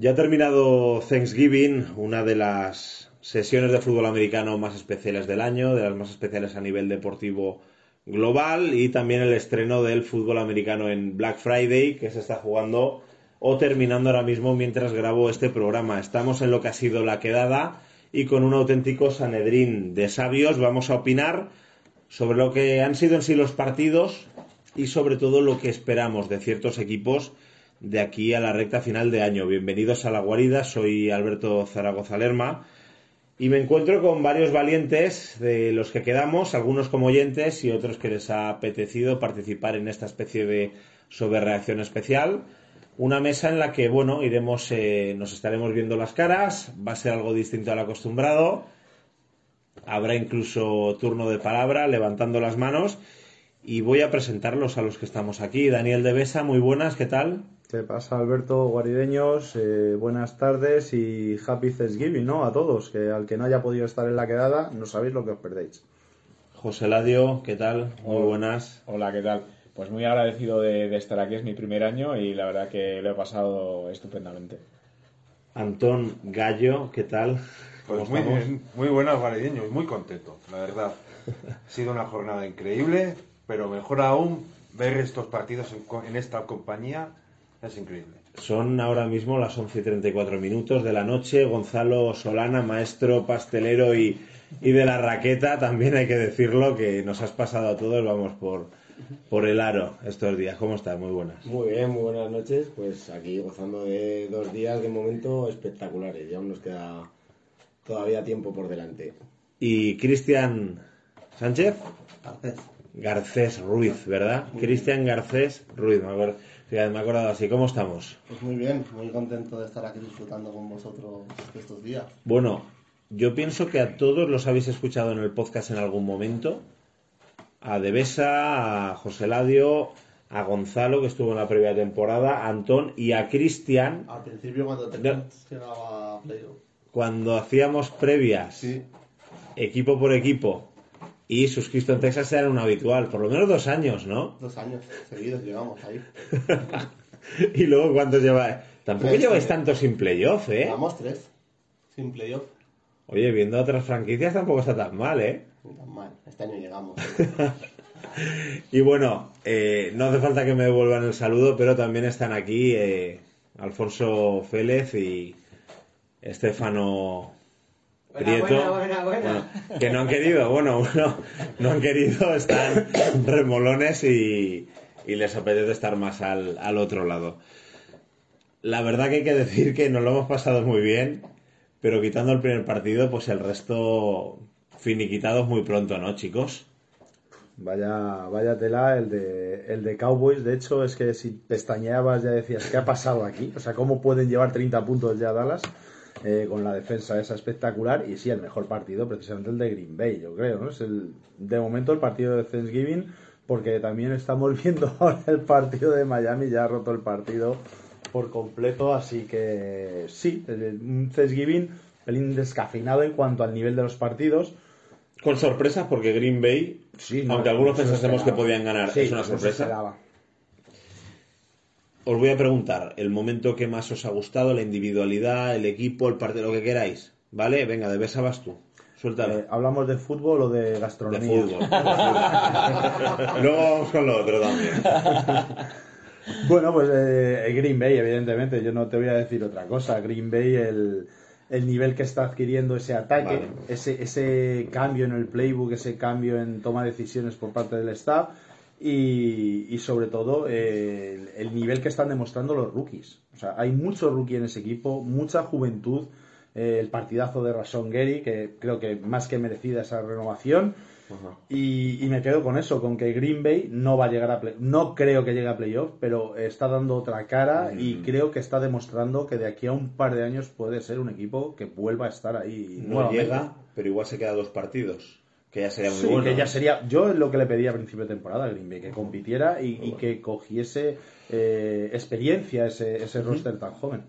Ya ha terminado Thanksgiving, una de las sesiones de fútbol americano más especiales del año, de las más especiales a nivel deportivo global y también el estreno del fútbol americano en Black Friday que se está jugando o terminando ahora mismo mientras grabo este programa. Estamos en lo que ha sido la quedada y con un auténtico sanedrín de sabios vamos a opinar sobre lo que han sido en sí los partidos y sobre todo lo que esperamos de ciertos equipos de aquí a la recta final de año. Bienvenidos a la guarida, soy Alberto Zaragoza Lerma y me encuentro con varios valientes de los que quedamos, algunos como oyentes y otros que les ha apetecido participar en esta especie de sobrereacción especial. Una mesa en la que, bueno, iremos, eh, nos estaremos viendo las caras, va a ser algo distinto al acostumbrado. Habrá incluso turno de palabra, levantando las manos. Y voy a presentarlos a los que estamos aquí. Daniel de Besa, muy buenas, ¿qué tal? ¿Qué pasa, Alberto Guarideños? Eh, buenas tardes y Happy Thanksgiving, ¿no? A todos, que al que no haya podido estar en la quedada, no sabéis lo que os perdéis. José Ladio, ¿qué tal? Muy buenas. Hola, ¿qué tal? Pues muy agradecido de, estar aquí, es mi primer año y la verdad que lo he pasado estupendamente. Antón Gallo, ¿qué tal? Pues muy bien, muy buenas, Guarideños, muy contento, la verdad. Ha sido una jornada increíble, pero mejor aún ver estos partidos en esta compañía es increíble. Son ahora mismo las 11 y 34 minutos de la noche. Gonzalo Solana, maestro pastelero y, de la raqueta, también hay que decirlo que nos has pasado a todos, vamos, por, por el aro estos días. ¿Cómo estás? Muy buenas. Muy bien, muy buenas noches. Pues aquí gozando de dos días de momento espectaculares. Ya aún nos queda todavía tiempo por delante. ¿Y Cristian Sánchez? Garcés. Garcés Ruiz, ¿verdad? Cristian Garcés Ruiz, me acuerdo. Fíjate, me he acordado así. ¿Cómo estamos? Pues muy bien, muy contento de estar aquí disfrutando con vosotros estos días. Bueno, yo pienso que a todos los habéis escuchado en el podcast en algún momento. A Devesa, a José Ladio, a Gonzalo, que estuvo en la previa temporada, a Antón y a Cristian. Al principio cuando te no, Cuando hacíamos previas, sí. equipo por equipo, y sus en Texas eran un habitual, por lo menos dos años, ¿no? Dos años seguidos llegamos ahí. y luego, ¿cuántos lleváis? Tampoco lleváis tanto sin playoff, ¿eh? Llevamos tres sin playoff. Oye, viendo otras franquicias tampoco está tan mal, ¿eh? No tan mal, este año llegamos. y bueno, eh, no hace falta que me devuelvan el saludo, pero también están aquí eh, Alfonso Félez y Estefano que no han querido, bueno, no han querido, están remolones y, les apetece estar más al, al, otro lado. La verdad que hay que decir que nos lo hemos pasado muy bien, pero quitando el primer partido, pues el resto finiquitados muy pronto, ¿no, chicos? Vaya, vaya tela el de, el de Cowboys. De hecho, es que si pestañeabas ya decías, ¿qué ha pasado aquí? O sea, ¿cómo pueden llevar 30 puntos ya Dallas? Eh, con la defensa esa espectacular y sí, el mejor partido precisamente el de Green Bay, yo creo, ¿no? Es el, de momento el partido de Thanksgiving porque también estamos viendo ahora el partido de Miami, ya ha roto el partido por completo, así que sí, un Thanksgiving pelín descafeinado en cuanto al nivel de los partidos. Con sorpresas porque Green Bay, sí, aunque algunos pensásemos que podían ganar, es una sorpresa. Os voy a preguntar el momento que más os ha gustado, la individualidad, el equipo, el partido, lo que queráis. ¿Vale? Venga, de Besa vas tú. Suéltalo. Eh, ¿Hablamos de fútbol o de gastronomía? De fútbol. Luego vamos con lo otro también. bueno, pues eh, Green Bay, evidentemente. Yo no te voy a decir otra cosa. Green Bay, el, el nivel que está adquiriendo ese ataque, ese, ese cambio en el playbook, ese cambio en toma de decisiones por parte del staff y, sobre todo el, nivel que están demostrando los rookies. O sea, hay mucho rookie en ese equipo, mucha juventud, eh, el partidazo de Rason Gary, que creo que más que merecida esa renovación. Y, y me quedo con eso, con que Green Bay no va a llegar a play, no creo que llegue a playoff, pero está dando otra cara y creo que está demostrando que de aquí a un par de años puede ser un equipo que vuelva a estar ahí. No nuevamente. llega, pero igual se queda dos partidos. Que ya sería muy Sí, bueno. que ya sería. Yo es lo que le pedí a principio de temporada a Green Bay, que compitiera y, y que cogiese eh, experiencia ese, ese roster tan joven.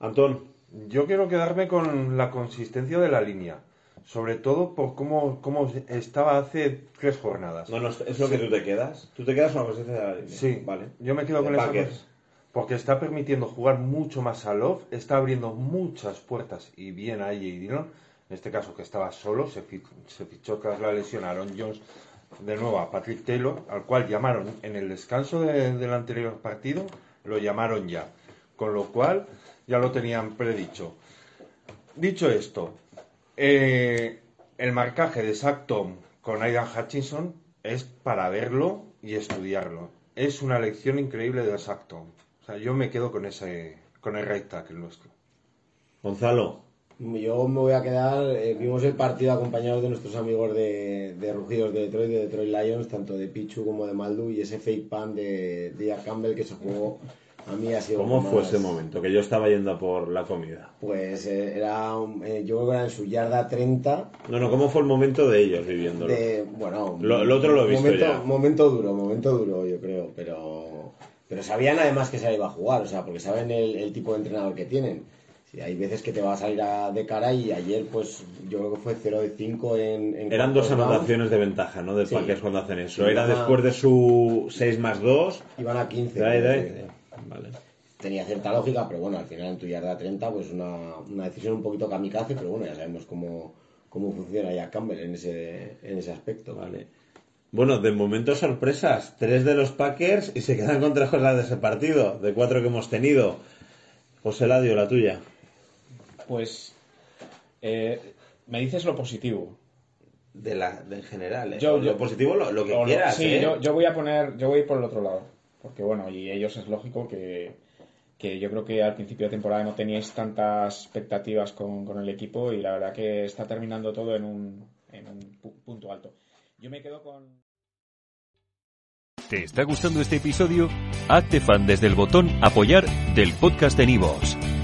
Antón, Yo quiero quedarme con la consistencia de la línea. Sobre todo por cómo, cómo estaba hace tres jornadas. no, no, es lo que tú te quedas. Tú te quedas con la presencia de la línea. Sí, vale. Yo me quedo De con esa Packers. cosa, Porque está permitiendo jugar mucho más a Love, está abriendo muchas puertas y bien a AJ Dillon. En este caso que estaba solo, se fichó, se fichó tras la lesión a Aaron Jones de nuevo a Patrick Taylor, al cual llamaron en el descanso de- del anterior partido, lo llamaron ya. Con lo cual ya lo tenían predicho. Dicho esto, eh, el marcaje de Zach Tom con Aidan Hutchinson es para verlo y estudiarlo. Es una lección increíble de Zach Tom. O sea, yo me quedo con ese, con el right tackle nuestro. Gonzalo, Yo me voy a quedar, eh, vimos el partido acompañados de nuestros amigos de, de Rugidos de Detroit, de Detroit Lions, tanto de Pichu como de Maldu, y ese fake pan de, de Jack Campbell que se jugó, a mí ha sido... ¿cómo más- fue ese momento? Que yo estaba yendo por la comida. Pues eh, era, eh, yo creo que era en su yarda 30, No, no, ¿cómo fue el momento de ellos viviéndolo? de, bueno... Lo- lo otro lo he visto momento, ya. Momento duro, momento duro, yo creo, pero... Pero sabían además que se iba a jugar, o sea, porque saben el, el tipo de entrenador que tienen. Sí, hay veces que te va a salir a- de cara y ayer, pues, yo creo que fue 0 de 5 en... en Eran dos anotaciones de ventaja, ¿no? De Sí. Packers cuando hacen eso. Era a- después de su 6 más 2. Iban a 15. Dai, dai. Vale. Tenía cierta lógica, pero bueno, al final en tu yarda 30, pues una, una decisión un poquito kamikaze, pero bueno, ya sabemos cómo, cómo funciona ya Campbell en ese, en ese aspecto. Vale. Bueno, de momento sorpresas. Tres de los Packers y se quedan con tres cosas de ese partido, de cuatro que hemos tenido. José Ladio, la tuya. Pues eh, me dices lo positivo. De la, de en general, ¿eh? Yo- lo positivo, lo, lo que lo- quieras, sí, ¿eh? yo, yo voy a poner, yo voy a ir por el otro lado. Porque bueno, y ellos es lógico que, que yo creo que al principio de temporada no teníais tantas expectativas con, con el equipo y la verdad que está terminando todo en un, en un pu- punto alto. Yo me quedo con... ¿Te está gustando este episodio? Hazte fan desde el botón Apoyar del podcast de Nivos.